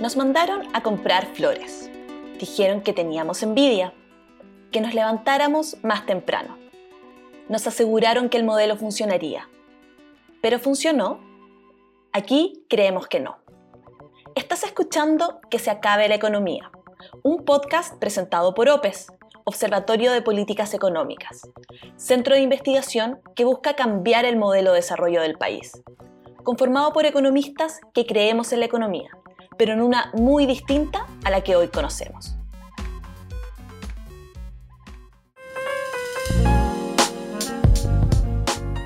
Nos mandaron a comprar flores. Dijeron que teníamos envidia, que nos levantáramos más temprano. Nos aseguraron que el modelo funcionaría. ¿Pero funcionó? Aquí creemos que no. Estás escuchando Que se acabe la economía, un podcast presentado por OPES, Observatorio de Políticas Económicas, centro de investigación que busca cambiar el modelo de desarrollo del país, conformado por economistas que creemos en la economía pero en una muy distinta a la que hoy conocemos.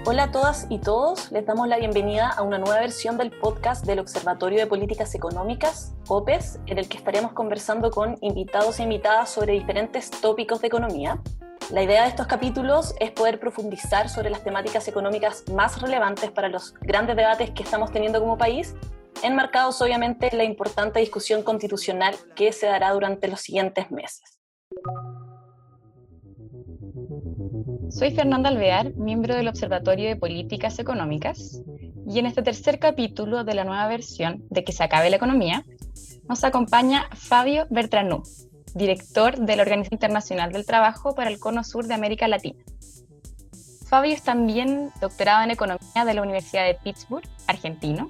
Hola a todas y todos, les damos la bienvenida a una nueva versión del podcast del Observatorio de Políticas Económicas, OPES, en el que estaremos conversando con invitados e invitadas sobre diferentes tópicos de economía. La idea de estos capítulos es poder profundizar sobre las temáticas económicas más relevantes para los grandes debates que estamos teniendo como país enmarcados obviamente en la importante discusión constitucional que se dará durante los siguientes meses. Soy Fernanda Alvear, miembro del Observatorio de Políticas Económicas, y en este tercer capítulo de la nueva versión de Que se acabe la economía, nos acompaña Fabio Bertranú, director de la Organización Internacional del Trabajo para el Cono Sur de América Latina. Fabio es también doctorado en Economía de la Universidad de Pittsburgh, argentino,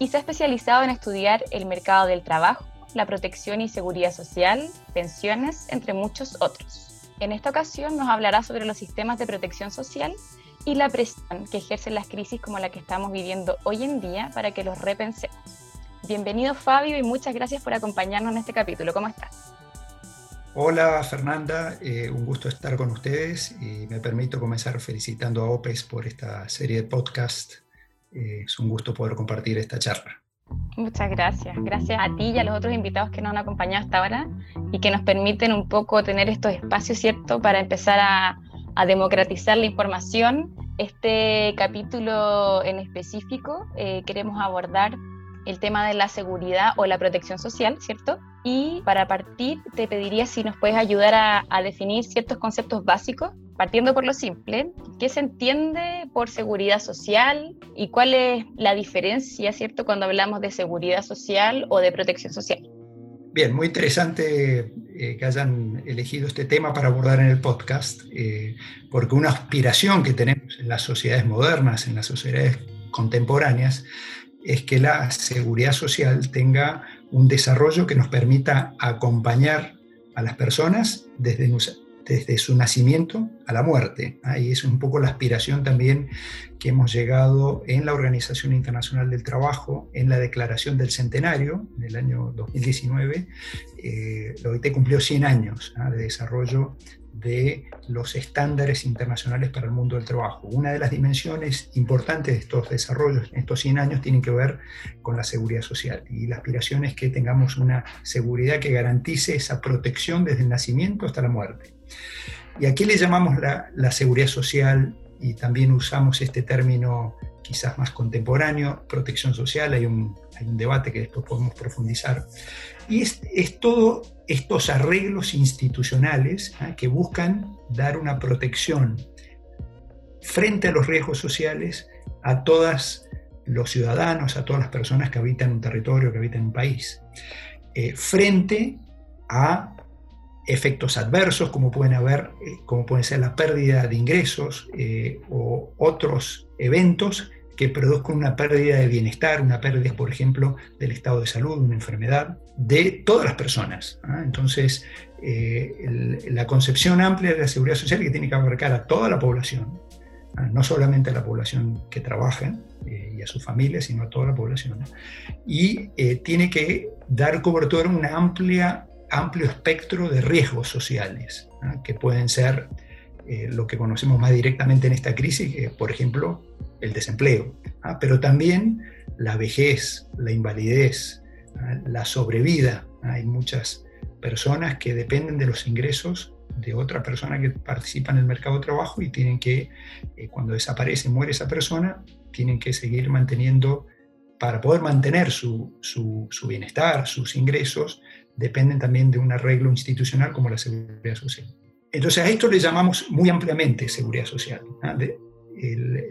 y se ha especializado en estudiar el mercado del trabajo, la protección y seguridad social, pensiones, entre muchos otros. En esta ocasión nos hablará sobre los sistemas de protección social y la presión que ejercen las crisis como la que estamos viviendo hoy en día para que los repensemos. Bienvenido Fabio y muchas gracias por acompañarnos en este capítulo. ¿Cómo estás? Hola Fernanda, eh, un gusto estar con ustedes y me permito comenzar felicitando a OPES por esta serie de podcast eh, es un gusto poder compartir esta charla. Muchas gracias. Gracias a ti y a los otros invitados que nos han acompañado hasta ahora y que nos permiten un poco tener estos espacios, ¿cierto?, para empezar a, democratizar la información. Este capítulo en específico eh, queremos abordar el tema de la seguridad o la protección social, ¿cierto? Y para partir te pediría si nos puedes ayudar a, a definir ciertos conceptos básicos partiendo por lo simple, ¿qué se entiende por seguridad social y cuál es la diferencia, ¿cierto?, cuando hablamos de seguridad social o de protección social. Bien, muy interesante eh, que hayan elegido este tema para abordar en el podcast, eh, porque una aspiración que tenemos en las sociedades modernas, en las sociedades contemporáneas, es que la seguridad social tenga un desarrollo que nos permita acompañar a las personas desde desde su nacimiento a la muerte. Ahí es un poco la aspiración también que hemos llegado en la Organización Internacional del Trabajo, en la Declaración del Centenario, en el año 2019. Eh, la OIT cumplió 100 años ¿ah? de desarrollo de los estándares internacionales para el mundo del trabajo. Una de las dimensiones importantes de estos desarrollos en estos 100 años tienen que ver con la seguridad social y la aspiración es que tengamos una seguridad que garantice esa protección desde el nacimiento hasta la muerte. Y aquí le llamamos la, seguridad social y también usamos este término quizás más contemporáneo, protección social, hay un, debate que después podemos profundizar. Y es, es todos estos arreglos institucionales ¿ah? que buscan dar una protección frente a los riesgos sociales a todos los ciudadanos, a todas las personas que habitan un territorio, que habitan un país, eh, frente a efectos adversos, como pueden haber, eh, como pueden ser la pérdida de ingresos eh, o otros eventos que produzcan una pérdida de bienestar, una pérdida, por ejemplo, del estado de salud, una enfermedad, de todas las personas. ¿ah? Entonces, eh, la concepción amplia de la seguridad social que tiene que abarcar a toda la población, ¿ah? no solamente a la población que trabaja y a sus familias, sino a toda la población. Y tiene que dar cobertura a una amplia amplio espectro de riesgos sociales, que pueden ser eh, lo que conocemos más directamente en esta crisis, que por ejemplo, el desempleo, pero también la vejez, la invalidez, la sobrevida. Hay muchas personas que dependen de los ingresos de otra persona que participa en el mercado de trabajo y tienen que, eh, cuando desaparece, muere esa persona, tienen que seguir manteniendo, para poder mantener su, su, su bienestar, sus ingresos, dependen también de un arreglo institucional como la seguridad social. Entonces a esto le llamamos muy ampliamente seguridad social.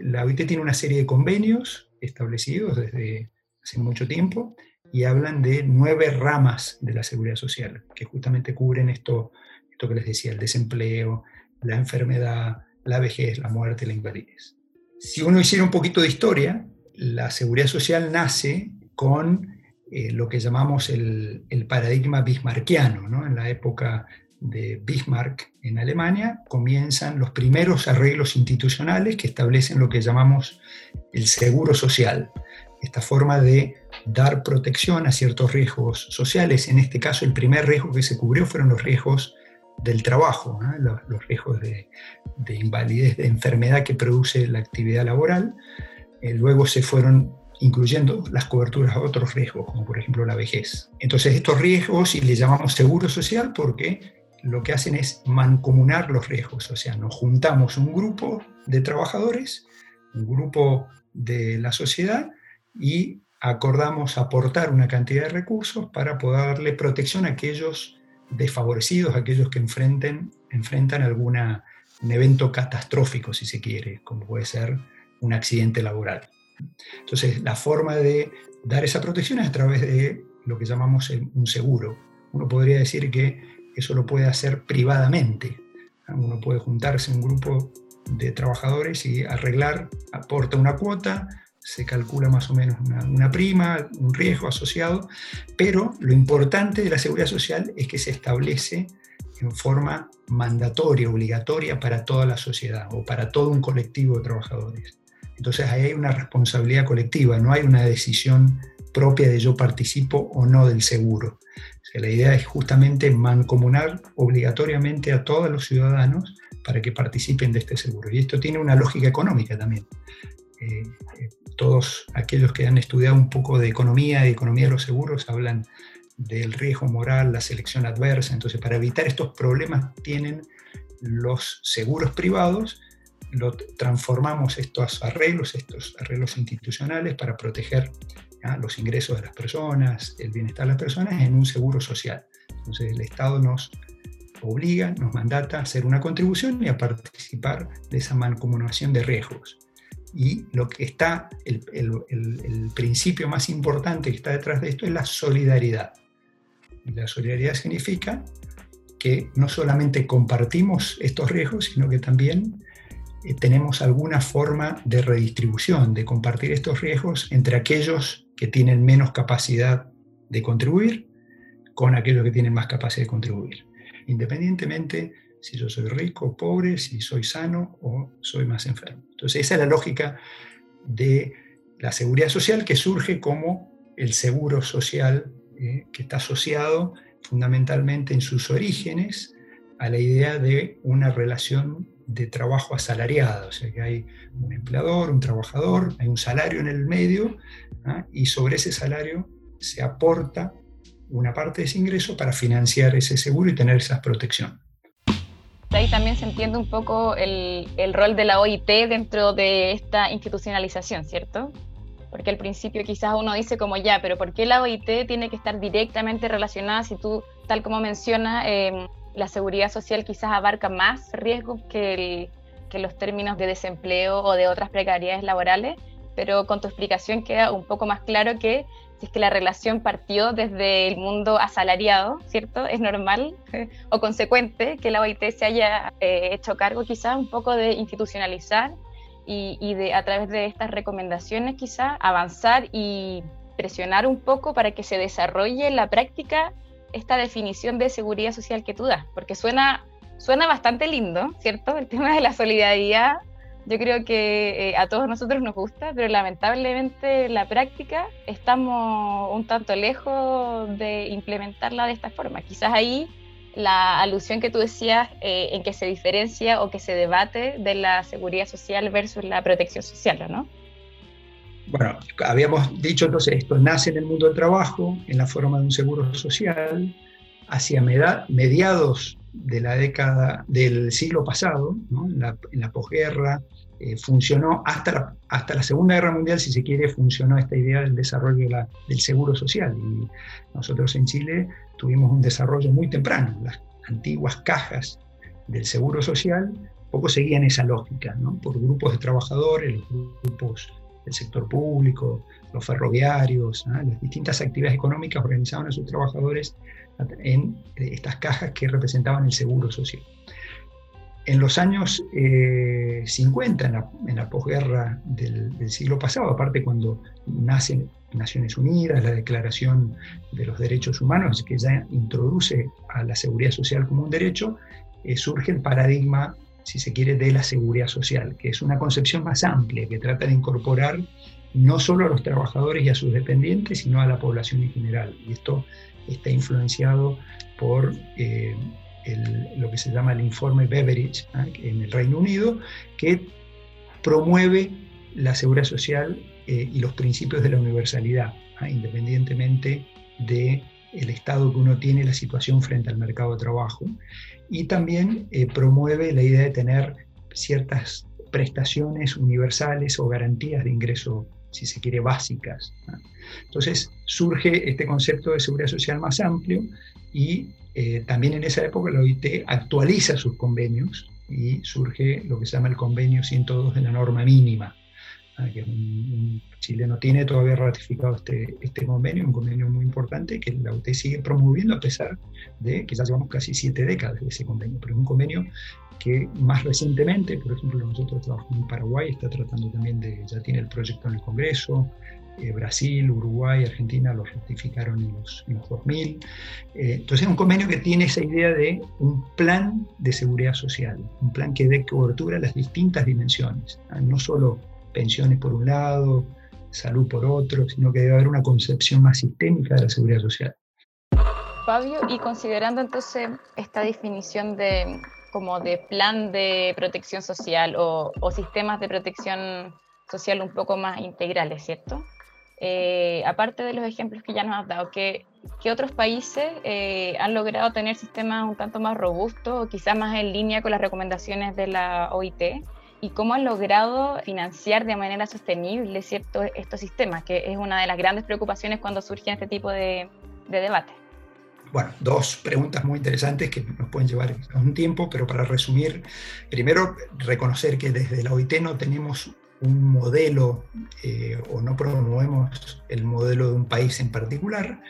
la OIT tiene una serie de convenios establecidos desde hace mucho tiempo y hablan de nueve ramas de la seguridad social, que justamente cubren esto, esto que les decía, el desempleo, la enfermedad, la vejez, la muerte, la invalidez. Si uno hiciera un poquito de historia, la seguridad social nace con eh, lo que llamamos el, paradigma bismarckiano. ¿no? En la época de Bismarck en Alemania comienzan los primeros arreglos institucionales que establecen lo que llamamos el seguro social, esta forma de dar protección a ciertos riesgos sociales. En este caso, el primer riesgo que se cubrió fueron los riesgos del trabajo, los, riesgos de, invalidez, de enfermedad que produce la actividad laboral. Eh, luego se fueron incluyendo las coberturas a otros riesgos, como por ejemplo la vejez. Entonces estos riesgos, y le llamamos seguro social porque lo que hacen es mancomunar los riesgos, o sea, nos juntamos un grupo de trabajadores, un grupo de la sociedad, y acordamos aportar una cantidad de recursos para poder darle protección a aquellos desfavorecidos, aquellos que enfrenten, enfrentan algún evento catastrófico, si se quiere, como puede ser un accidente laboral. Entonces, la forma de dar esa protección es a través de lo que llamamos un seguro. Uno podría decir que eso lo puede hacer privadamente. Uno puede juntarse un grupo de trabajadores y arreglar, aporta una cuota, se calcula más o menos una, prima, un riesgo asociado, pero lo importante de la seguridad social es que se establece en forma mandatoria, obligatoria para toda la sociedad o para todo un colectivo de trabajadores. Entonces ahí hay una responsabilidad colectiva, no hay una decisión propia de yo participo o no del seguro. la idea es justamente mancomunar obligatoriamente a todos los ciudadanos para que participen de este seguro. Y esto tiene una lógica económica también. Eh, eh, todos aquellos que han estudiado un poco de economía y economía de los seguros hablan del riesgo moral, la selección adversa. Entonces, para evitar estos problemas tienen los seguros privados, transformamos estos arreglos, estos arreglos institucionales para proteger los ingresos de las personas, el bienestar de las personas en un seguro social. Entonces, el Estado nos obliga, nos mandata a hacer una contribución y a participar de esa mancomunación de riesgos y lo que está, el, principio más importante que está detrás de esto es la solidaridad. La solidaridad significa que no solamente compartimos estos riesgos, sino que también eh, tenemos alguna forma de redistribución, de compartir estos riesgos entre aquellos que tienen menos capacidad de contribuir con aquellos que tienen más capacidad de contribuir, independientemente si yo soy rico o pobre, si soy sano o soy más enfermo. Entonces esa es la lógica de la seguridad social que surge como el seguro social eh, que está asociado fundamentalmente en sus orígenes a la idea de una relación de trabajo asalariado, o sea que hay un empleador, un trabajador, hay un salario en el medio ¿ah? y sobre ese salario se aporta una parte de ese ingreso para financiar ese seguro y tener esa protección ahí también se entiende un poco el, el, rol de la OIT dentro de esta institucionalización, ¿cierto? Porque al principio quizás uno dice como ya, pero ¿por qué la OIT tiene que estar directamente relacionada si tú, tal como mencionas, em, la seguridad social quizás abarca más riesgos que, los términos de desempleo o de otras precariedades laborales? Pero con tu explicación queda un poco más claro que si es que la relación partió desde el mundo asalariado, ¿cierto? Es normal o consecuente que la OIT se haya eh, hecho cargo quizás un poco de institucionalizar y, de a través de estas recomendaciones quizás avanzar y presionar un poco para que se desarrolle la práctica esta definición de seguridad social que tú das, porque suena, suena bastante lindo, ¿cierto? El tema de la solidaridad yo creo que eh, a todos nosotros nos gusta, pero lamentablemente en la práctica estamos un tanto lejos de implementarla de esta forma. Quizás ahí la alusión que tú decías eh, en que se diferencia o que se debate de la seguridad social versus la protección social, ¿no? Bueno, habíamos dicho entonces, esto nace en el mundo del trabajo, en la forma de un seguro social, hacia mediados de la década del siglo pasado, en, la, posguerra, eh, funcionó hasta la, hasta la Segunda Guerra Mundial, si se quiere, funcionó esta idea del desarrollo del seguro social. Y nosotros en Chile tuvimos un desarrollo muy temprano. Las antiguas cajas del seguro social poco seguían esa lógica, por grupos de trabajadores, los grupos el sector público, los ferroviarios, las distintas actividades económicas organizaban a sus trabajadores en estas cajas que representaban el seguro social. En los años 50, eh, en la, posguerra del, siglo pasado, aparte cuando nacen Naciones Unidas, la Declaración de los Derechos Humanos, que ya introduce a la seguridad social como un derecho, eh, surge el paradigma, si se quiere, de la seguridad social, que es una concepción más amplia, que trata de incorporar no solo a los trabajadores y a sus dependientes, sino a la población en general. Y esto está influenciado por eh, lo que se llama el informe Beveridge ¿ah? en el Reino Unido, que promueve la seguridad social eh, y los principios de la universalidad, ¿ah? independientemente del el estado que uno tiene, la situación frente al mercado de trabajo. Y también eh, promueve la idea de tener ciertas prestaciones universales o garantías de ingreso, si se quiere, básicas. Entonces surge este concepto de seguridad social más amplio y eh, también en esa época la OIT actualiza sus convenios y surge lo que se llama el convenio 102 de la norma mínima, ah, que Chile no tiene todavía ratificado este, este convenio, un convenio muy importante que la OIT sigue promoviendo a pesar de que ya llevamos casi siete décadas de ese convenio, pero es un convenio que más recientemente, por ejemplo, nosotros trabajamos en Paraguay, está tratando también de, ya tiene el proyecto en el Congreso, eh, Brasil, Uruguay, Argentina lo ratificaron en los, 2000. Eh, entonces es un convenio que tiene esa idea de un plan de seguridad social, un plan que dé cobertura a las distintas dimensiones, no solo pensiones por un lado, salud por otro, sino que debe haber una concepción más sistémica de la seguridad social. Fabio, y considerando entonces esta definición de como de plan de protección social o, o sistemas de protección social un poco más integrales, ¿cierto? Eh, aparte de los ejemplos que ya nos has dado, ¿qué, otros países eh, han logrado tener sistemas un tanto más robustos o quizás más en línea con las recomendaciones de la OIT? ¿Y cómo han logrado financiar de manera sostenible ¿cierto? estos sistemas? Que es una de las grandes preocupaciones cuando surgen este tipo de, de debate. Bueno, dos preguntas muy interesantes que nos pueden llevar un tiempo, pero para resumir, primero reconocer que desde la OIT no tenemos un modelo eh, o no promovemos el modelo de un país en particular,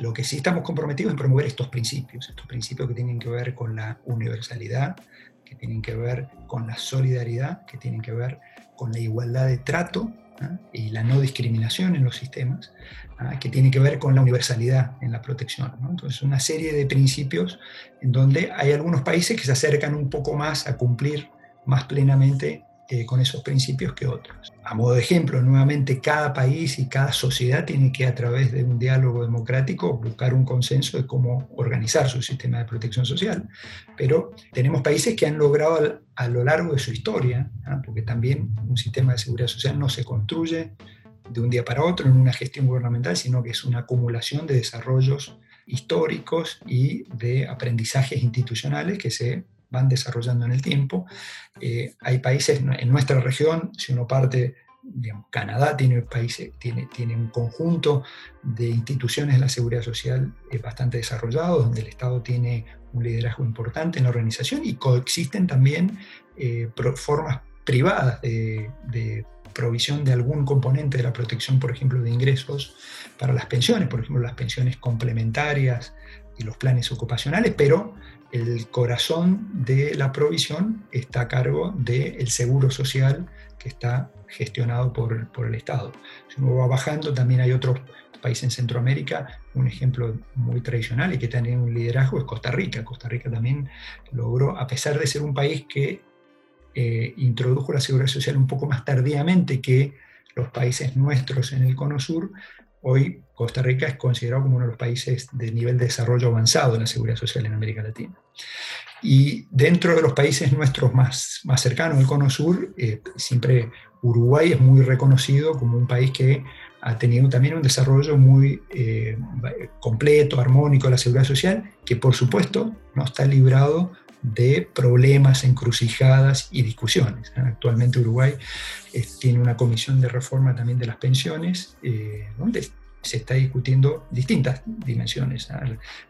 lo que sí estamos comprometidos es promover estos principios, estos principios que tienen que ver con la universalidad, que tienen que ver con la solidaridad, que tienen que ver con la igualdad de trato ¿ah? y la no discriminación en los sistemas, ¿ah? que tienen que ver con la universalidad en la protección. Entonces, una serie de principios en donde hay algunos países que se acercan un poco más a cumplir más plenamente con esos principios que otros. A modo de ejemplo, nuevamente cada país y cada sociedad tiene que a través de un diálogo democrático buscar un consenso de cómo organizar su sistema de protección social, pero tenemos países que han logrado a, lo largo de su historia, porque también un sistema de seguridad social no se construye de un día para otro en una gestión gubernamental, sino que es una acumulación de desarrollos históricos y de aprendizajes institucionales que se van desarrollando en el tiempo. Eh, hay países en nuestra región, si uno parte, digamos, Canadá tiene, países, tiene, tiene un conjunto de instituciones de la seguridad social eh, bastante desarrollado, donde el Estado tiene un liderazgo importante en la organización y coexisten también eh, formas privadas de provisión de algún componente de la protección, por ejemplo, de ingresos para las pensiones, por ejemplo, las pensiones complementarias y los planes ocupacionales, pero el corazón de la provisión está a cargo del seguro social que está gestionado por, el Estado. Si uno va bajando, también hay otros países en Centroamérica, un ejemplo muy tradicional y que tiene un liderazgo es Costa Rica. Costa Rica también logró, a pesar de ser un país que eh, introdujo la seguridad social un poco más tardíamente que los países nuestros en el Cono Sur, Hoy Costa Rica es considerado como uno de los países de nivel de desarrollo avanzado en la seguridad social en América Latina. Y dentro de los países nuestros más, más cercanos, el Cono Sur, eh, siempre Uruguay es muy reconocido como un país que ha tenido también un desarrollo muy eh, completo, armónico de la seguridad social, que por supuesto no está librado de problemas, encrucijadas y discusiones. Actualmente Uruguay eh, tiene una comisión de reforma también de las pensiones, eh, donde se está discutiendo distintas dimensiones,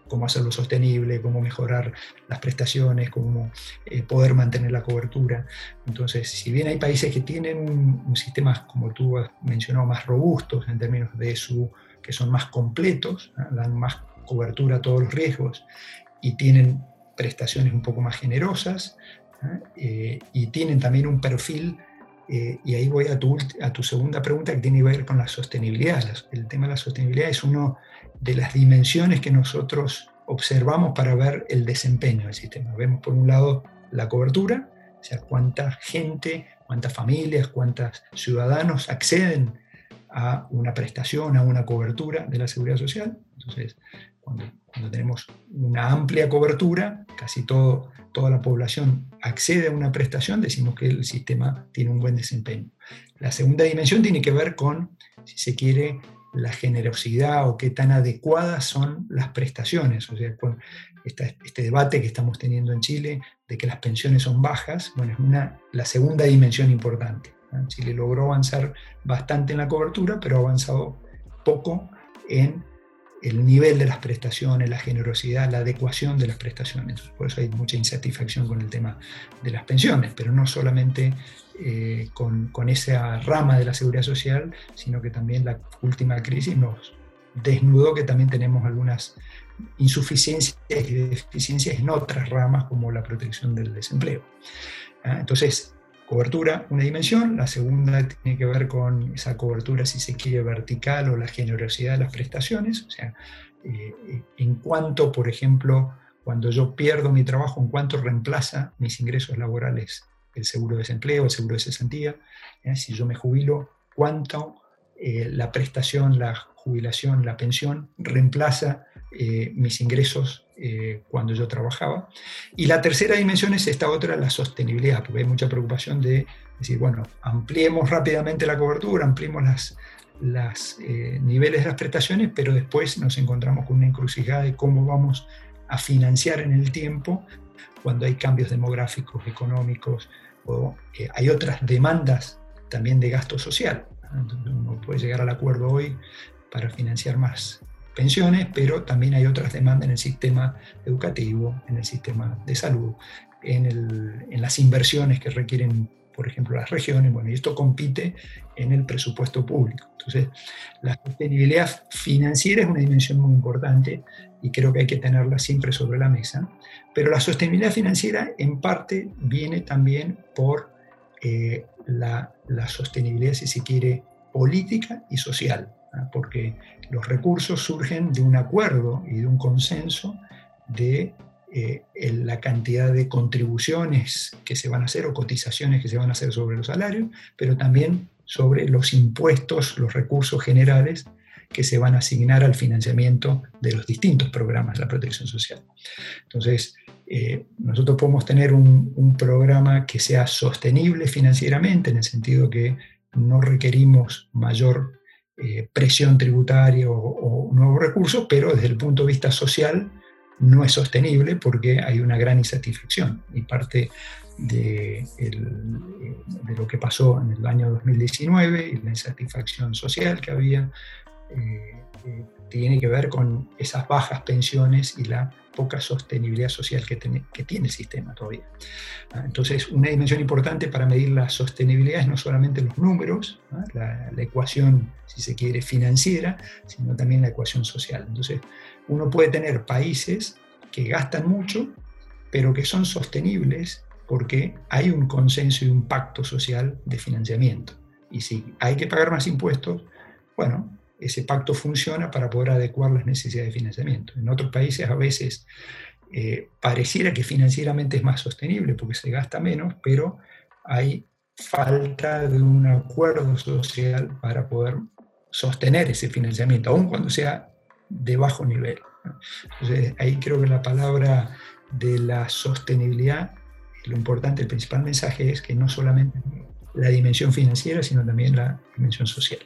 cómo hacerlo sostenible, cómo mejorar las prestaciones, cómo eh, poder mantener la cobertura. Entonces, si bien hay países que tienen un, sistema, como tú has mencionado, más robustos en términos de su, que son más completos, dan más cobertura a todos los riesgos y tienen prestaciones un poco más generosas eh, y tienen también un perfil eh, y ahí voy a tu, a tu segunda pregunta que tiene que ver con la sostenibilidad. El tema de la sostenibilidad es una de las dimensiones que nosotros observamos para ver el desempeño del sistema. Vemos por un lado la cobertura, o sea, cuánta gente, cuántas familias, cuántos ciudadanos acceden a una prestación, a una cobertura de la seguridad social. Entonces, cuando, cuando tenemos una amplia cobertura, casi todo toda la población accede a una prestación, decimos que el sistema tiene un buen desempeño. La segunda dimensión tiene que ver con, si se quiere, la generosidad o qué tan adecuadas son las prestaciones. O sea, este debate que estamos teniendo en Chile de que las pensiones son bajas, bueno, es una, la segunda dimensión importante. Chile logró avanzar bastante en la cobertura, pero ha avanzado poco en el nivel de las prestaciones, la generosidad, la adecuación de las prestaciones. Por eso hay mucha insatisfacción con el tema de las pensiones, pero no solamente eh, con, con, esa rama de la seguridad social, sino que también la última crisis nos desnudó que también tenemos algunas insuficiencias y deficiencias en otras ramas como la protección del desempleo. Ah, entonces, cobertura, una dimensión, la segunda tiene que ver con esa cobertura, si se quiere, vertical o la generosidad de las prestaciones, o sea, eh, eh, en cuanto, por ejemplo, cuando yo pierdo mi trabajo, en cuanto reemplaza mis ingresos laborales el seguro de desempleo, el seguro de cesantía, si yo me jubilo, cuánto eh, la prestación, la jubilación, la pensión reemplaza mis ingresos eh, cuando yo trabajaba. Y la tercera dimensión es esta otra, la sostenibilidad, porque hay mucha preocupación de decir, bueno, ampliemos rápidamente la cobertura, ampliemos las, las eh, niveles de las prestaciones, pero después nos encontramos con una encrucijada de cómo vamos a financiar en el tiempo cuando hay cambios demográficos, económicos, o eh, hay otras demandas también de gasto social. uno puede llegar al acuerdo hoy para financiar más pensiones, pero también hay otras demandas en el sistema educativo, en el sistema de salud, en, en las inversiones que requieren, por ejemplo, las regiones. Bueno, y esto compite en el presupuesto público. Entonces, la sostenibilidad financiera es una dimensión muy importante y creo que hay que tenerla siempre sobre la mesa. Pero la sostenibilidad financiera en parte viene también por eh, la, la sostenibilidad, si se quiere, política y social. ¿Ah? porque los recursos surgen de un acuerdo y de un consenso de eh, la cantidad de contribuciones que se van a hacer o cotizaciones que se van a hacer sobre los salarios, pero también sobre los impuestos, los recursos generales que se van a asignar al financiamiento de los distintos programas de la protección social. Entonces, eh, nosotros podemos tener un, un, programa que sea sostenible financieramente, en el sentido que no requerimos mayor eh, presión tributaria o, nuevos recursos, pero desde el punto de vista social no es sostenible porque hay una gran insatisfacción. Y parte de, de, lo que pasó en el año 2019 y la insatisfacción social que había eh, eh, tiene que ver con esas bajas pensiones y la poca sostenibilidad social que, tiene el sistema todavía. Ah, entonces, una dimensión importante para medir la sostenibilidad es no solamente los números, la, ecuación, si se quiere, financiera, sino también la ecuación social. Entonces, uno puede tener países que gastan mucho, pero que son sostenibles porque hay un consenso y un pacto social de financiamiento. Y si hay que pagar más impuestos, bueno, ese pacto funciona para poder adecuar las necesidades de financiamiento. En otros países a veces eh, pareciera que financieramente es más sostenible porque se gasta menos, pero hay falta de un acuerdo social para poder sostener ese financiamiento, aun cuando sea de bajo nivel. Entonces, ahí creo que la palabra de la sostenibilidad, lo importante, el principal mensaje es que no solamente la dimensión financiera, sino también la dimensión social.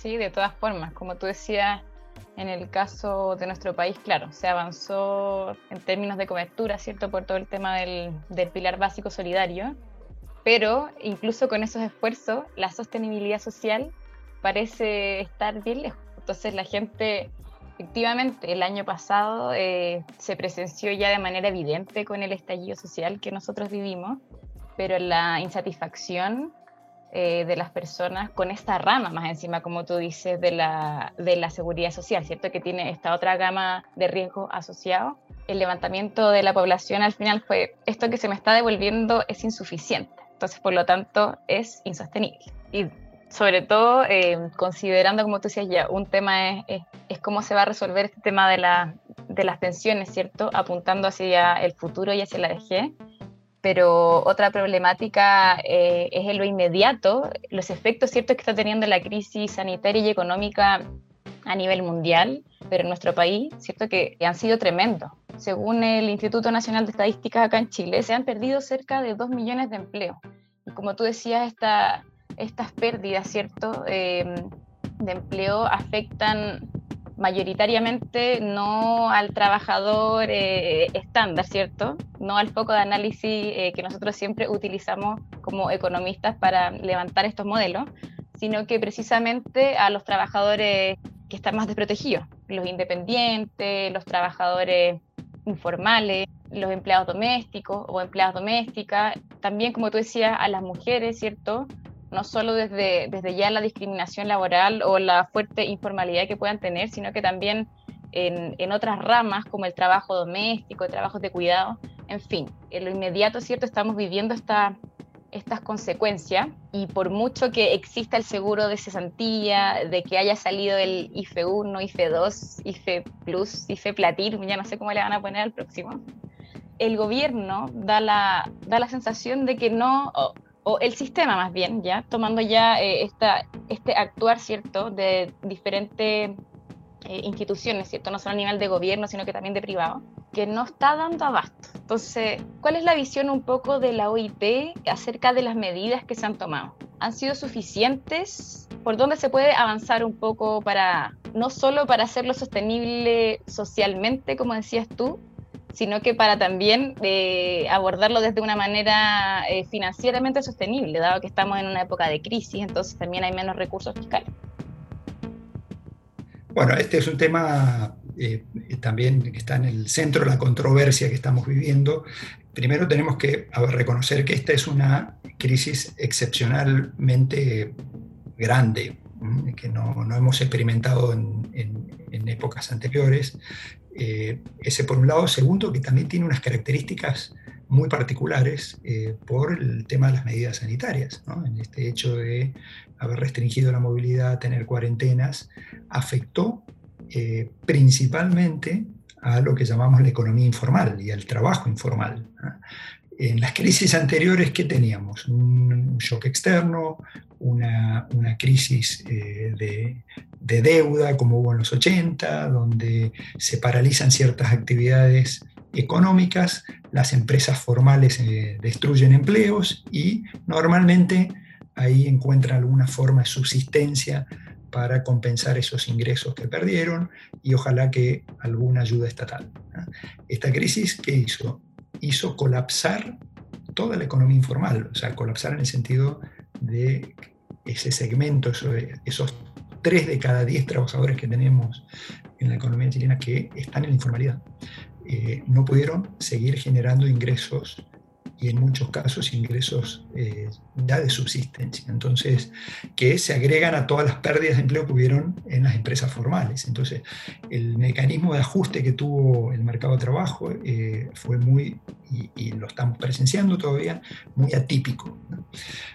Sí, de todas formas, como tú decías, en el caso de nuestro país, claro, se avanzó en términos de cobertura, ¿cierto? Por todo el tema del, del pilar básico solidario, pero incluso con esos esfuerzos, la sostenibilidad social parece estar bien lejos. Entonces la gente, efectivamente, el año pasado eh, se presenció ya de manera evidente con el estallido social que nosotros vivimos, pero la insatisfacción eh, de las personas con esta rama más encima, como tú dices, de la, de la seguridad social, ¿cierto? Que tiene esta otra gama de riesgo asociado. El levantamiento de la población al final fue, esto que se me está devolviendo es insuficiente, entonces por lo tanto es insostenible. Y sobre todo eh, considerando, como tú decías ya, un tema es, es, es, cómo se va a resolver este tema de, la, de las pensiones, ¿cierto? Apuntando hacia el futuro y hacia la vejez pero otra problemática eh, es en lo inmediato, los efectos ciertos que está teniendo la crisis sanitaria y económica a nivel mundial, pero en nuestro país, cierto que han sido tremendos. Según el Instituto Nacional de Estadísticas acá en Chile, se han perdido cerca de 2 millones de empleos. Y como tú decías, esta, estas pérdidas, ¿cierto?, eh, de empleo afectan mayoritariamente no al trabajador eh, estándar, ¿cierto? No al foco de análisis eh, que nosotros siempre utilizamos como economistas para levantar estos modelos, sino que precisamente a los trabajadores que están más desprotegidos, los independientes, los trabajadores informales, los empleados domésticos o empleadas domésticas, también como tú decías, a las mujeres, ¿cierto? No solo desde, desde ya la discriminación laboral o la fuerte informalidad que puedan tener, sino que también en, en otras ramas como el trabajo doméstico, el trabajo de cuidado, en fin, en lo inmediato, ¿cierto? Estamos viviendo esta, estas consecuencias y por mucho que exista el seguro de cesantía, de que haya salido el IFE 1, IFE 2, IFE Plus, IFE Platir, ya no sé cómo le van a poner al próximo, el gobierno da la, da la sensación de que no, o el sistema más bien, ya tomando ya eh, esta, este actuar, ¿cierto?, de diferentes eh, instituciones, ¿cierto?, no solo a nivel de gobierno, sino que también de privado, que no está dando abasto. Entonces, ¿cuál es la visión un poco de la OIT acerca de las medidas que se han tomado? ¿Han sido suficientes? ¿Por dónde se puede avanzar un poco para, no solo para hacerlo sostenible socialmente, como decías tú, sino que para también eh, abordarlo desde una manera eh, financieramente sostenible, dado que estamos en una época de crisis, entonces también hay menos recursos fiscales. Bueno, este es un tema eh, también que está en el centro de la controversia que estamos viviendo. Primero tenemos que reconocer que esta es una crisis excepcionalmente grande, que no, no hemos experimentado en, en épocas anteriores. Eh, ese por un lado. Segundo, que también tiene unas características muy particulares eh, por el tema de las medidas sanitarias. En este hecho de haber restringido la movilidad, tener cuarentenas, afectó eh, principalmente a lo que llamamos la economía informal y al trabajo informal. En las crisis anteriores, ¿qué teníamos? Un shock externo, una, crisis de, de deuda como hubo en los 80, donde se paralizan ciertas actividades económicas, las empresas formales eh, destruyen empleos y normalmente ahí encuentran alguna forma de subsistencia para compensar esos ingresos que perdieron y ojalá que alguna ayuda estatal. Esta crisis, ¿qué hizo? Hizo colapsar toda la economía informal, o sea, colapsar en el sentido de ese segmento, esos tres de cada diez trabajadores que tenemos en la economía chilena que están en la informalidad. Eh, no pudieron seguir generando ingresos y en muchos casos ingresos eh, ya de subsistencia. Entonces, que se agregan a todas las pérdidas de empleo que hubieron en las empresas formales. Entonces, el mecanismo de ajuste que tuvo el mercado de trabajo eh, fue muy, y, lo estamos presenciando todavía, muy atípico.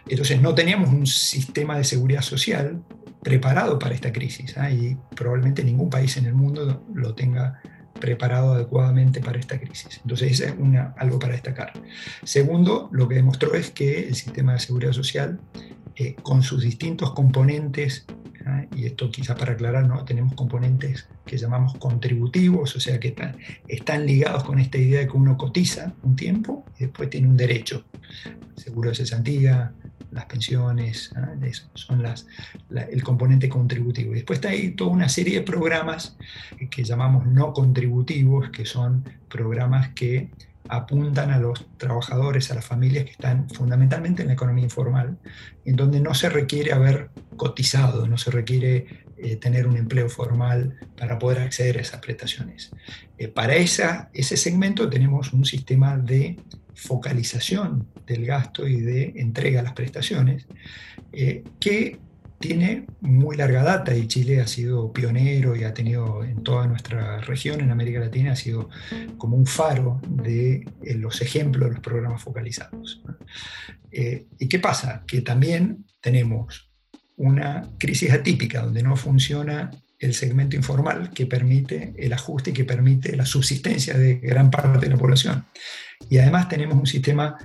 Entonces, no teníamos un sistema de seguridad social preparado para esta crisis ¿ah? y probablemente ningún país en el mundo lo tenga preparado adecuadamente para esta crisis. Entonces, es algo para destacar. Segundo, lo que demostró es que el sistema de seguridad social, eh, con sus distintos componentes, ¿ah? y esto quizá para aclarar, ¿no? tenemos componentes que llamamos contributivos, o sea, que están, están ligados con esta idea de que uno cotiza un tiempo y después tiene un derecho. Seguro de cesantía, las pensiones, ¿ah? son el componente contributivo. Y después está ahí toda una serie de programas que llamamos no contributivos, que son programas que apuntan a los trabajadores, a las familias que están fundamentalmente en la economía informal, en donde no se requiere haber cotizado, no se requiere eh, tener un empleo formal, para poder acceder a esas prestaciones. Eh, para esa, ese segmento tenemos un sistema de focalización del gasto y de entrega a las prestaciones que tiene muy larga data y Chile ha sido pionero y ha tenido en toda nuestra región, en América Latina, ha sido como un faro de eh, los ejemplos de los programas focalizados. Eh, ¿Y qué pasa? Que también tenemos una crisis atípica donde no funciona el segmento informal que permite el ajuste y que permite la subsistencia de gran parte de la población. Y además tenemos un sistema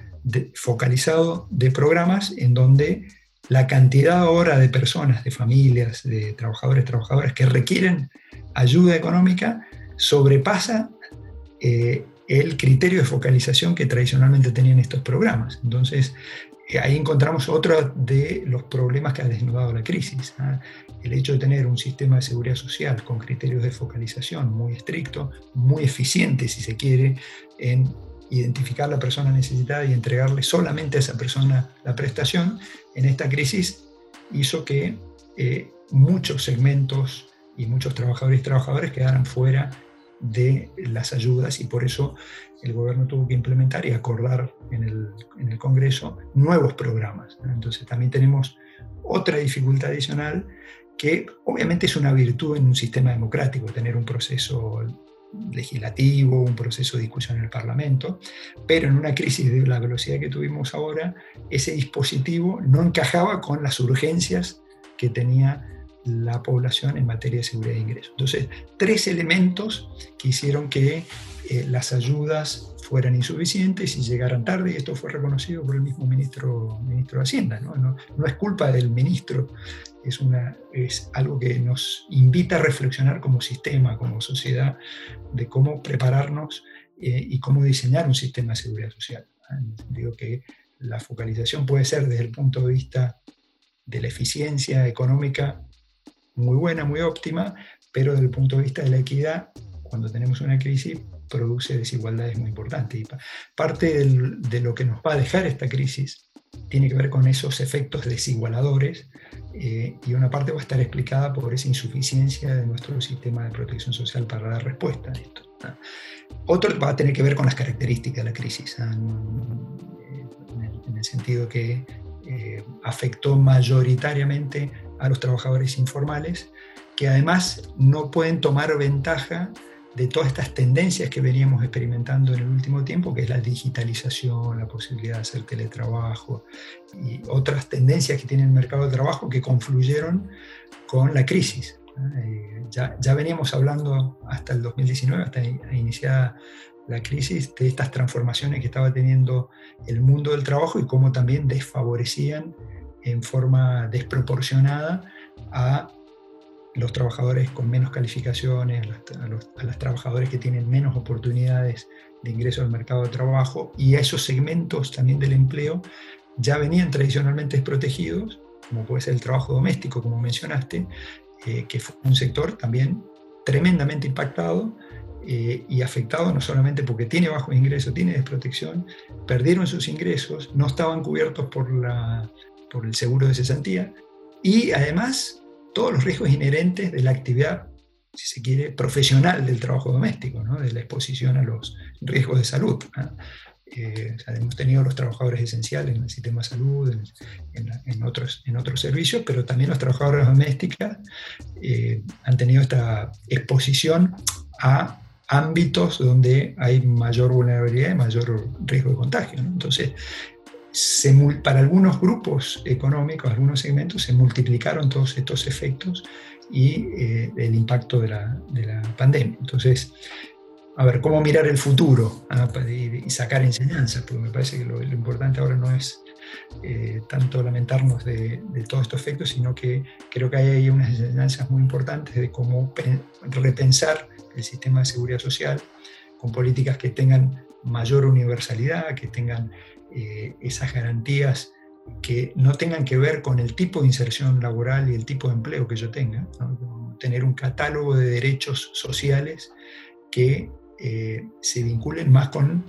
focalizado de programas en donde la cantidad ahora de personas, de familias, de trabajadores, trabajadoras que requieren ayuda económica sobrepasa eh, el criterio de focalización que tradicionalmente tenían estos programas. Entonces, eh, ahí encontramos otro de los problemas que ha desnudado la crisis. ¿ah? El hecho de tener un sistema de seguridad social con criterios de focalización muy estricto, muy eficiente, si se quiere, en identificar la persona necesitada y entregarle solamente a esa persona la prestación, en esta crisis hizo que eh, muchos segmentos y muchos trabajadores y trabajadoras quedaran fuera de las ayudas y por eso el gobierno tuvo que implementar y acordar en el, en el Congreso nuevos programas. Entonces también tenemos otra dificultad adicional que obviamente es una virtud en un sistema democrático, tener un proceso legislativo, un proceso de discusión en el Parlamento, pero en una crisis de la velocidad que tuvimos ahora, ese dispositivo no encajaba con las urgencias que tenía la población en materia de seguridad de ingresos. Entonces, tres elementos que hicieron que eh, las ayudas fueran insuficientes y llegaran tarde, y esto fue reconocido por el mismo ministro, ministro de Hacienda. ¿no? No, no es culpa del ministro, es, una, es algo que nos invita a reflexionar como sistema, como sociedad, de cómo prepararnos eh, y cómo diseñar un sistema de seguridad social. Sentido que la focalización puede ser desde el punto de vista de la eficiencia económica muy buena, muy óptima, pero desde el punto de vista de la equidad, cuando tenemos una crisis, produce desigualdades muy importantes. Y parte de lo que nos va a dejar esta crisis tiene que ver con esos efectos desigualadores eh, y una parte va a estar explicada por esa insuficiencia de nuestro sistema de protección social para dar respuesta a esto. Otro va a tener que ver con las características de la crisis, en, el, sentido que eh, afectó mayoritariamente a los trabajadores informales, que además no pueden tomar ventaja de todas estas tendencias que veníamos experimentando en el último tiempo, que es la digitalización, la posibilidad de hacer teletrabajo y otras tendencias que tiene el mercado de trabajo que confluyeron con la crisis. Eh, ya, ya veníamos hablando hasta el 2019, hasta iniciada la crisis, de estas transformaciones que estaba teniendo el mundo del trabajo y cómo también desfavorecían en forma desproporcionada a los trabajadores con menos calificaciones, a los, trabajadores que tienen menos oportunidades de ingreso al mercado de trabajo y a esos segmentos también del empleo ya venían tradicionalmente desprotegidos, como puede ser el trabajo doméstico, como mencionaste, eh, que fue un sector también tremendamente impactado eh, y afectado no solamente porque tiene bajos ingresos, tiene desprotección, perdieron sus ingresos, no estaban cubiertos por, la, por el seguro de cesantía y además todos los riesgos inherentes de la actividad, si se quiere, profesional del trabajo doméstico, ¿no? de la exposición a los riesgos de salud. Eh, hemos tenido los trabajadores esenciales en el sistema de salud, en, otros, en otros servicios, pero también los trabajadores domésticos eh, han tenido esta exposición a ámbitos donde hay mayor vulnerabilidad y mayor riesgo de contagio. Entonces, para algunos grupos económicos, algunos segmentos, se multiplicaron todos estos efectos y eh, el impacto de la, de la, pandemia. Entonces, a ver, cómo mirar el futuro ah, y, sacar enseñanzas, porque me parece que lo, importante ahora no es eh, tanto lamentarnos de, de, todos estos efectos, sino que creo que hay ahí unas enseñanzas muy importantes de cómo repensar el sistema de seguridad social con políticas que tengan mayor universalidad, que tengan eh, esas garantías que no tengan que ver con el tipo de inserción laboral y el tipo de empleo que yo tenga, tener un catálogo de derechos sociales que eh, se vinculen más con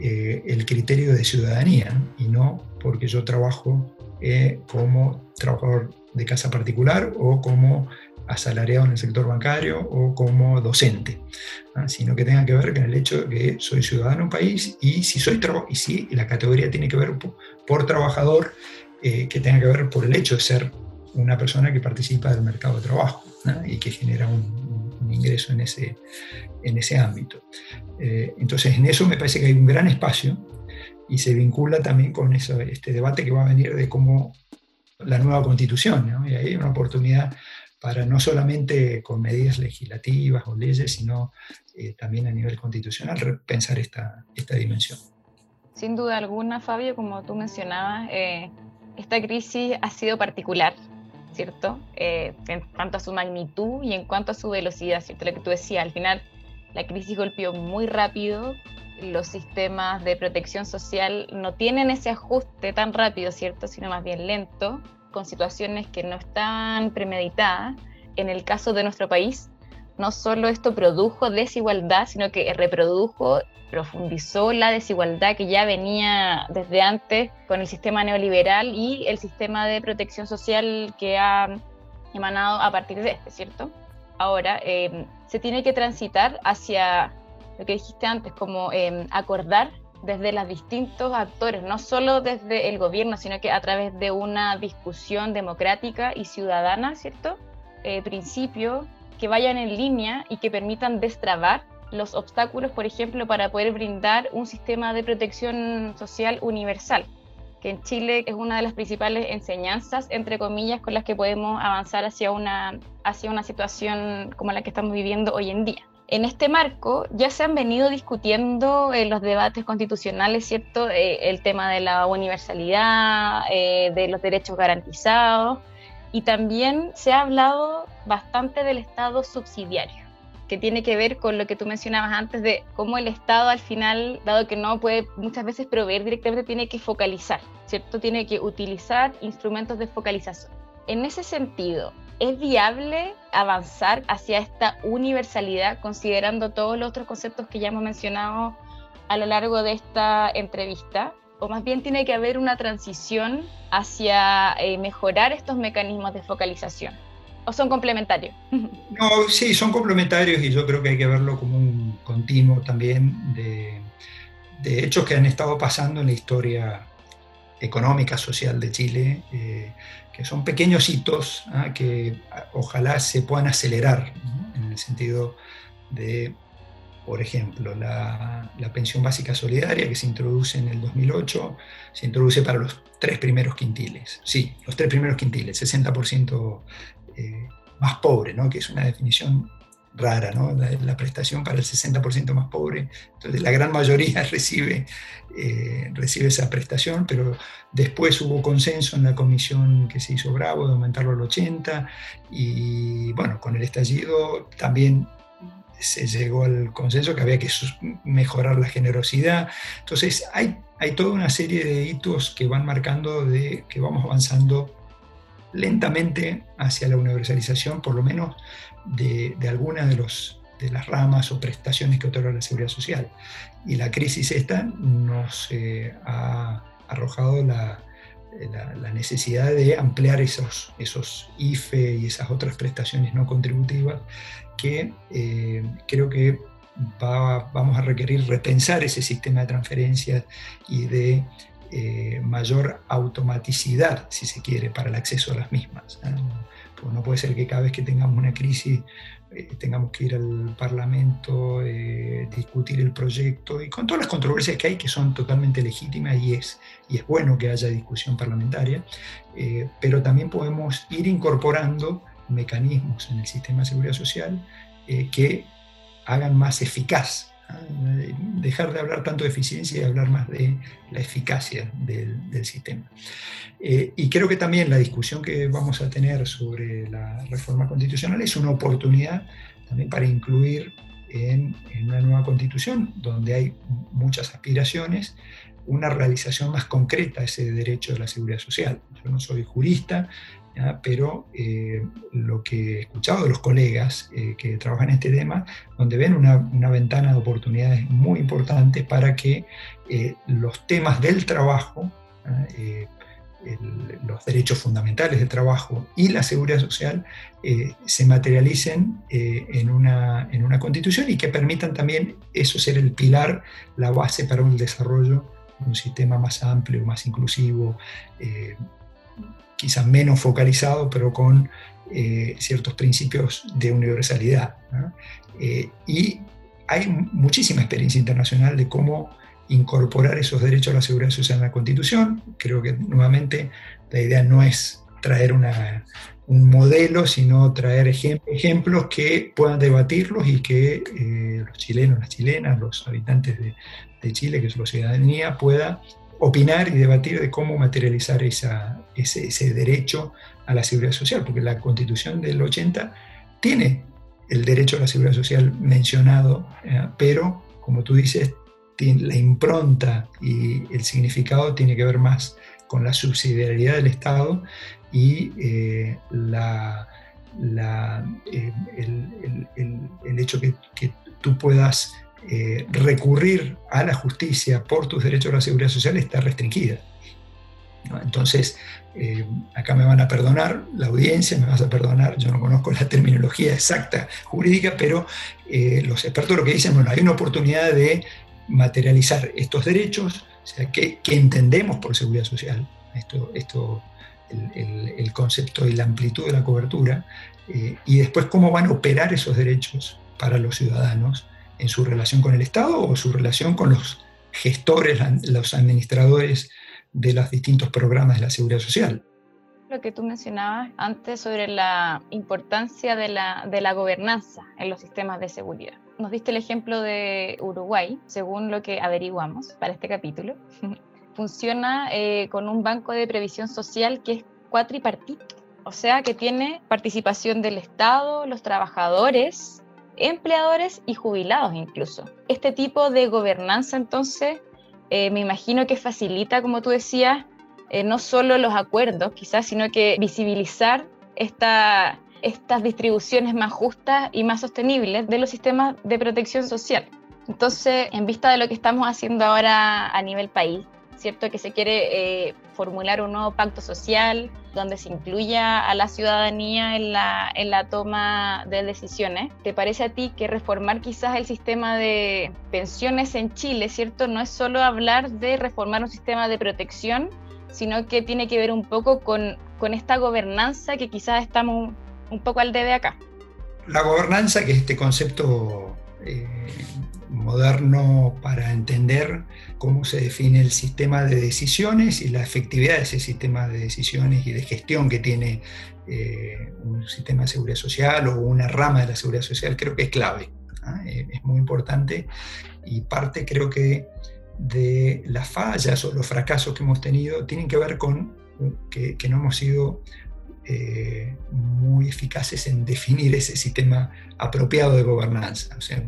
eh, el criterio de ciudadanía y no porque yo trabajo como trabajador de casa particular o como asalariado en el sector bancario o como docente, sino que tenga que ver con el hecho de que soy ciudadano de un país y si, soy y si la categoría tiene que ver por, trabajador, eh, que tenga que ver por el hecho de ser una persona que participa del mercado de trabajo y que genera un, ingreso en ese, en ese ámbito. Eh, entonces, en eso me parece que hay un gran espacio y se vincula también con eso, este debate que va a venir de cómo la nueva constitución, ¿no? y ahí hay una oportunidad para no solamente con medidas legislativas o leyes, sino eh, también a nivel constitucional repensar esta, esta dimensión. Sin duda alguna, Fabio, como tú mencionabas, eh, esta crisis ha sido particular, ¿cierto? Eh, en cuanto a su magnitud y en cuanto a su velocidad, ¿cierto? Lo que tú decías, al final la crisis golpeó muy rápido, los sistemas de protección social no tienen ese ajuste tan rápido, ¿cierto? Sino más bien lento, con situaciones que no están premeditadas. En el caso de nuestro país, no solo esto produjo desigualdad, sino que reprodujo, profundizó la desigualdad que ya venía desde antes con el sistema neoliberal y el sistema de protección social que ha emanado a partir de este, ¿cierto? Ahora, eh, se tiene que transitar hacia lo que dijiste antes, como eh, acordar desde los distintos actores, no solo desde el gobierno, sino que a través de una discusión democrática y ciudadana, ¿cierto? Eh, principios que vayan en línea y que permitan destrabar los obstáculos, por ejemplo, para poder brindar un sistema de protección social universal, que en Chile es una de las principales enseñanzas, entre comillas, con las que podemos avanzar hacia una, hacia una situación como la que estamos viviendo hoy en día. En este marco ya se han venido discutiendo en los debates constitucionales, ¿cierto? Eh, el tema de la universalidad, eh, de los derechos garantizados, y también se ha hablado bastante del Estado subsidiario, que tiene que ver con lo que tú mencionabas antes de cómo el Estado al final, dado que no puede muchas veces proveer directamente, tiene que focalizar, ¿cierto? Tiene que utilizar instrumentos de focalización. En ese sentido, ¿Es viable avanzar hacia esta universalidad considerando todos los otros conceptos que ya hemos mencionado a lo largo de esta entrevista? ¿O más bien tiene que haber una transición hacia eh, mejorar estos mecanismos de focalización? ¿O son complementarios? No, sí, son complementarios y yo creo que hay que verlo como un continuo también de, hechos que han estado pasando en la historia económica, social de Chile. Eh, que son pequeños hitos ¿ah? que ojalá se puedan acelerar, en el sentido de, por ejemplo, la, pensión básica solidaria que se introduce en el 2008, se introduce para los tres primeros quintiles. Sí, los tres primeros quintiles, 60% eh, más pobre, ¿no? que es una definición rara, ¿no? La, prestación para el 60% más pobre. Entonces, la gran mayoría recibe, eh, recibe esa prestación, pero después hubo consenso en la comisión que se hizo Bravo de aumentarlo al 80% y, bueno, con el estallido también se llegó al consenso que había que mejorar la generosidad. Entonces, hay, hay toda una serie de hitos que van marcando de que vamos avanzando lentamente hacia la universalización, por lo menos de, algunas de, los, de las ramas o prestaciones que otorga la seguridad social. Y la crisis esta nos eh, ha arrojado la, la, necesidad de ampliar esos, esos IFE y esas otras prestaciones no contributivas que eh, creo que vamos a requerir repensar ese sistema de transferencias y de eh, mayor automaticidad, si se quiere, para el acceso a las mismas. Pues no puede ser que cada vez que tengamos una crisis eh, tengamos que ir al Parlamento, eh, discutir el proyecto y con todas las controversias que hay que son totalmente legítimas y es, y es bueno que haya discusión parlamentaria, eh, pero también podemos ir incorporando mecanismos en el sistema de seguridad social que hagan más eficaz dejar de hablar tanto de eficiencia y hablar más de la eficacia del, sistema. Eh, y creo que también la discusión que vamos a tener sobre la reforma constitucional es una oportunidad también para incluir en, en una nueva constitución donde hay muchas aspiraciones, una realización más concreta de ese derecho de la seguridad social. Yo no soy jurista, pero eh, lo que he escuchado de los colegas eh, que trabajan en este tema, donde ven una, ventana de oportunidades muy importante para que eh, los temas del trabajo los derechos fundamentales de trabajo y la seguridad social se materialicen en, una, en una constitución y que permitan también eso ser el pilar, la base para un desarrollo de un sistema más amplio, más inclusivo, quizás menos focalizado, pero con ciertos principios de universalidad. y hay muchísima experiencia internacional de cómo incorporar esos derechos a la seguridad social en la Constitución. Creo que nuevamente la idea no es traer un modelo, sino traer ejemplos que puedan debatirlos y que eh, los chilenos, las chilenas, los habitantes de, Chile, que es la ciudadanía, pueda opinar y debatir de cómo materializar ese, derecho a la seguridad social, porque la constitución del 80 tiene el derecho a la seguridad social mencionado, eh, pero como tú dices, la impronta y el significado tiene que ver más con la subsidiariedad del Estado y eh, la, eh, el, hecho que tú puedas eh, recurrir a la justicia por tus derechos a la seguridad social está restringida. Entonces, acá me van a perdonar, la audiencia me vas a perdonar, yo no conozco la terminología exacta jurídica, pero los expertos lo que dicen, bueno, hay una oportunidad de materializar estos derechos, o sea, ¿qué, entendemos por seguridad social? Esto, esto el, concepto y la amplitud de la cobertura, eh, y después cómo van a operar esos derechos para los ciudadanos en su relación con el Estado o su relación con los gestores, los administradores de los distintos programas de la seguridad social. Lo que tú mencionabas antes sobre la importancia de la, de la gobernanza en los sistemas de seguridad. Nos diste el ejemplo de Uruguay, según lo que averiguamos para este capítulo. Funciona eh, con un banco de previsión social que es cuatripartito, o sea que tiene participación del Estado, los trabajadores, empleadores y jubilados incluso. Este tipo de gobernanza entonces eh, me imagino que facilita, como tú decías, eh, no solo los acuerdos quizás, sino que visibilizar esta estas distribuciones más justas y más sostenibles de los sistemas de protección social. Entonces, en vista de lo que estamos haciendo ahora a nivel país, ¿cierto? Que se quiere eh, formular un nuevo pacto social donde se incluya a la ciudadanía en la, en la toma de decisiones. ¿Te parece a ti que reformar quizás el sistema de pensiones en Chile, ¿cierto? No es solo hablar de reformar un sistema de protección, sino que tiene que ver un poco con, con esta gobernanza que quizás estamos un poco al de acá. La gobernanza, que es este concepto eh, moderno para entender cómo se define el sistema de decisiones y la efectividad de ese sistema de decisiones y de gestión que tiene eh, un sistema de seguridad social o una rama de la seguridad social, creo que es clave. ¿ah? Eh, es muy importante y parte creo que de las fallas o los fracasos que hemos tenido tienen que ver con que, que no hemos sido eh, muy eficaces en definir ese sistema apropiado de gobernanza. O sea,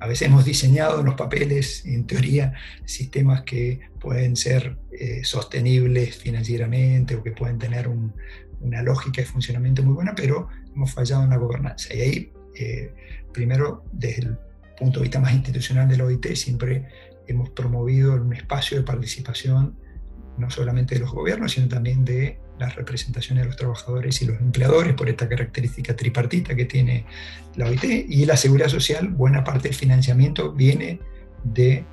a veces hemos diseñado en los papeles, en teoría, sistemas que pueden ser eh, sostenibles financieramente o que pueden tener una lógica de funcionamiento muy buena, pero hemos fallado en la gobernanza. Y ahí, eh, primero, desde el punto de vista más institucional de la OIT, siempre hemos promovido un espacio de participación no solamente de los gobiernos, sino también de las representaciones de los trabajadores y los empleadores por esta característica tripartita que tiene la OIT y la seguridad social, buena parte del financiamiento viene de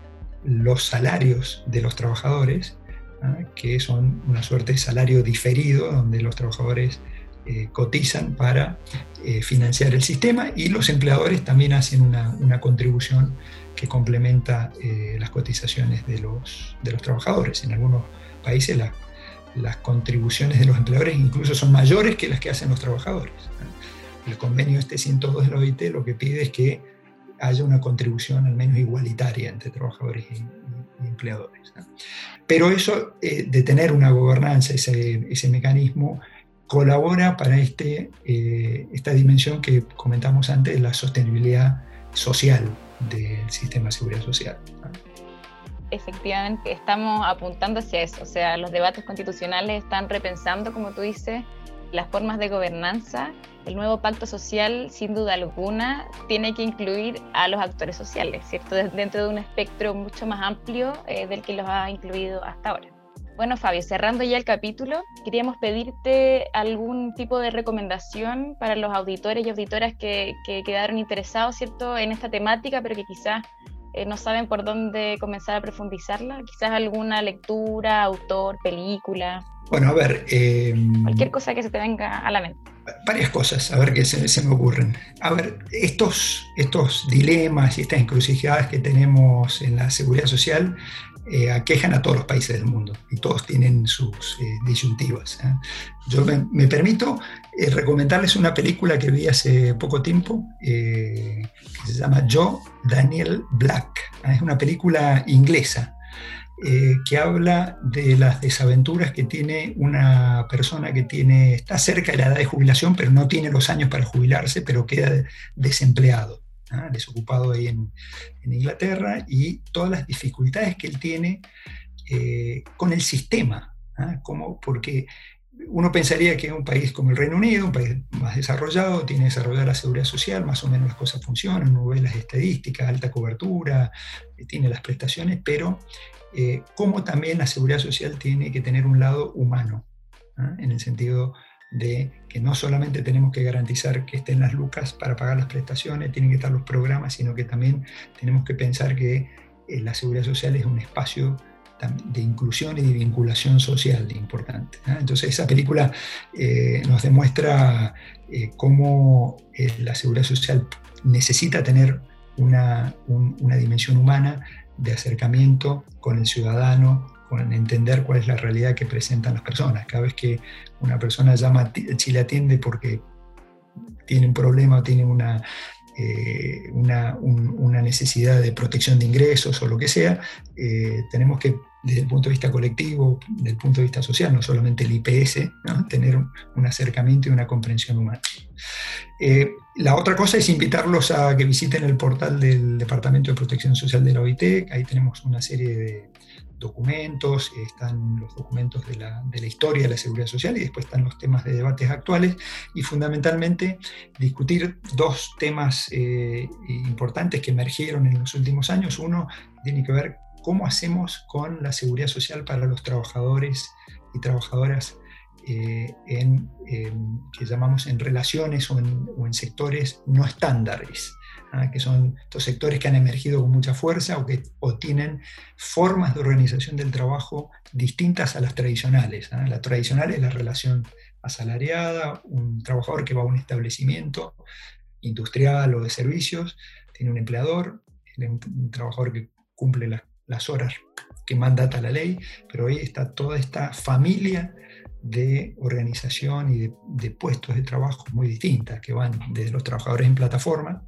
los salarios de los trabajadores, ¿ah? que son una suerte de salario diferido donde los trabajadores eh, cotizan para eh, financiar el sistema y los empleadores también hacen una, una contribución que complementa eh, las cotizaciones de los, de los trabajadores. En algunos países la las contribuciones de los empleadores incluso son mayores que las que hacen los trabajadores. El convenio este 102 de la OIT lo que pide es que haya una contribución al menos igualitaria entre trabajadores y, empleadores. Pero eso eh, de tener una gobernanza, ese, ese mecanismo, colabora para este, eh, esta dimensión que comentamos antes, la sostenibilidad social del sistema de seguridad social efectivamente estamos apuntando hacia eso. O sea, los debates constitucionales están repensando, como tú dices, las formas de gobernanza. El nuevo pacto social, sin duda alguna, tiene que incluir a los actores sociales, ¿cierto? Dentro de un espectro mucho más amplio eh, del que los ha incluido hasta ahora. Bueno, Fabio, cerrando ya el capítulo, queríamos pedirte algún tipo de recomendación para los auditores y auditoras que, quedaron interesados, ¿cierto?, en esta temática, pero que quizás eh, no saben por dónde comenzar a profundizarla. Quizás alguna lectura, autor, película. Bueno, a ver. Em, Cualquier cosa que se te venga a la mente. Varias cosas, a ver qué se, me ocurren. A ver, estos, estos dilemas y estas encrucijadas que tenemos en la seguridad social eh, aquejan a todos los países del mundo y todos tienen sus eh, disyuntivas. ¿eh? Yo me, permito recomendarles una película que vi hace poco tiempo que se llama Joe Daniel Black. Es una película inglesa que habla de las desaventuras que tiene una persona que tiene, está cerca de la edad de jubilación, pero no tiene los años para jubilarse, pero queda desempleado. ¿ah? desocupado ahí en, Inglaterra, y todas las dificultades que él tiene eh, con el sistema, ¿ah? como, porque uno pensaría que un país como el Reino Unido, un país más desarrollado, tiene desarrollada la seguridad social, más o menos las cosas funcionan, uno ve las estadísticas, alta cobertura, eh, tiene las prestaciones, pero eh, como también la seguridad social tiene que tener un lado humano, ¿ah? en el sentido de que no solamente tenemos que garantizar que estén las lucas para pagar las prestaciones, tienen que estar los programas, sino que también tenemos que pensar que eh, la seguridad social es un espacio de inclusión y de vinculación social importante. Entonces esa película eh, nos demuestra eh, cómo la seguridad social necesita tener una, una dimensión humana de acercamiento con el ciudadano, con entender cuál es la realidad que presentan las personas. Cada vez que una persona llama Chile Atiende porque tiene un problema o tiene una, eh, una, una, necesidad de protección de ingresos o lo que sea, eh, tenemos que, desde el punto de vista colectivo, desde el punto de vista social, no solamente el IPS, tener un, acercamiento y una comprensión humana. Eh, la otra cosa es invitarlos a que visiten el portal del Departamento de Protección Social de la OIT, ahí tenemos una serie de documentos, están los documentos de la, de la, historia de la seguridad social y después están los temas de debates actuales y fundamentalmente discutir dos temas eh, importantes que emergieron en los últimos años. Uno tiene que ver cómo hacemos con la seguridad social para los trabajadores y trabajadoras eh, en, que llamamos en relaciones o en, o en sectores no estándares. ¿Ah? que son estos sectores que han emergido con mucha fuerza o que tienen formas de organización del trabajo distintas a las tradicionales. ¿ah? La tradicional es la relación asalariada, un trabajador que va a un establecimiento industrial o de servicios, tiene un empleador, un, trabajador que cumple las horas que mandata la ley, pero ahí está toda esta familia de organización y de, de, puestos de trabajo muy distintas, que van desde los trabajadores en plataforma,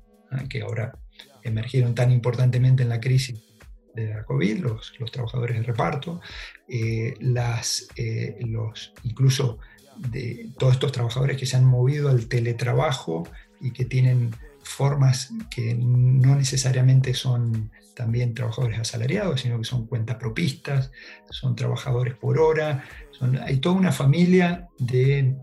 que ahora emergieron tan importantemente en la crisis de la COVID, los, los trabajadores de reparto, eh, las, eh, los, incluso de todos estos trabajadores que se han movido al teletrabajo y que tienen formas que no necesariamente son también trabajadores asalariados, sino que son cuentapropistas, son trabajadores por hora, hay toda una familia de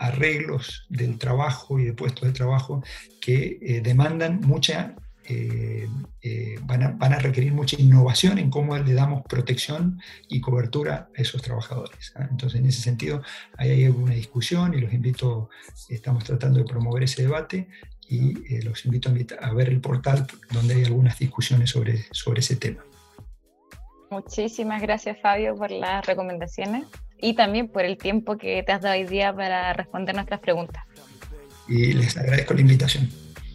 arreglos del trabajo y de puestos de trabajo que eh, demandan mucha, eh, eh, van, a, van, a, requerir mucha innovación en cómo le damos protección y cobertura a esos trabajadores. ¿ah? Entonces, en ese sentido, ahí hay alguna discusión y los invito, estamos tratando de promover ese debate y los invito a, a ver el portal donde hay algunas discusiones sobre, sobre ese tema. Muchísimas gracias Fabio por las recomendaciones y también por el tiempo que te has dado hoy día para responder nuestras preguntas. Y les agradezco la invitación.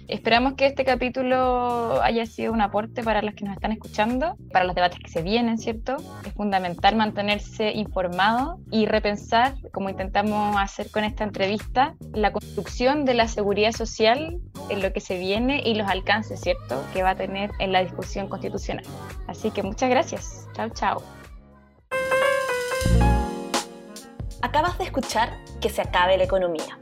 Esperamos que este capítulo haya sido un aporte para los que nos están escuchando, para los debates que se vienen, ¿cierto? Es fundamental mantenerse informado y repensar, como intentamos hacer con esta entrevista, la construcción de la seguridad social en lo que se viene y los alcances, ¿cierto?, que va a tener en la discusión constitucional. Así que muchas gracias. Chao, chao. Acabas de escuchar Que se acabe la economía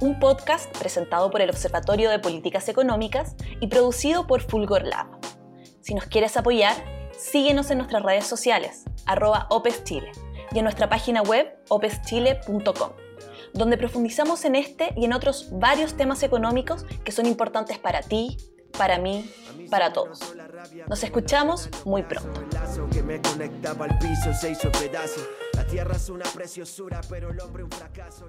un podcast presentado por el Observatorio de Políticas Económicas y producido por Fulgor Lab. Si nos quieres apoyar, síguenos en nuestras redes sociales, arroba OPESChile, y en nuestra página web opeschile.com, donde profundizamos en este y en otros varios temas económicos que son importantes para ti, para mí, para todos. Nos escuchamos muy pronto. La tierra es una preciosura, pero el hombre un fracaso.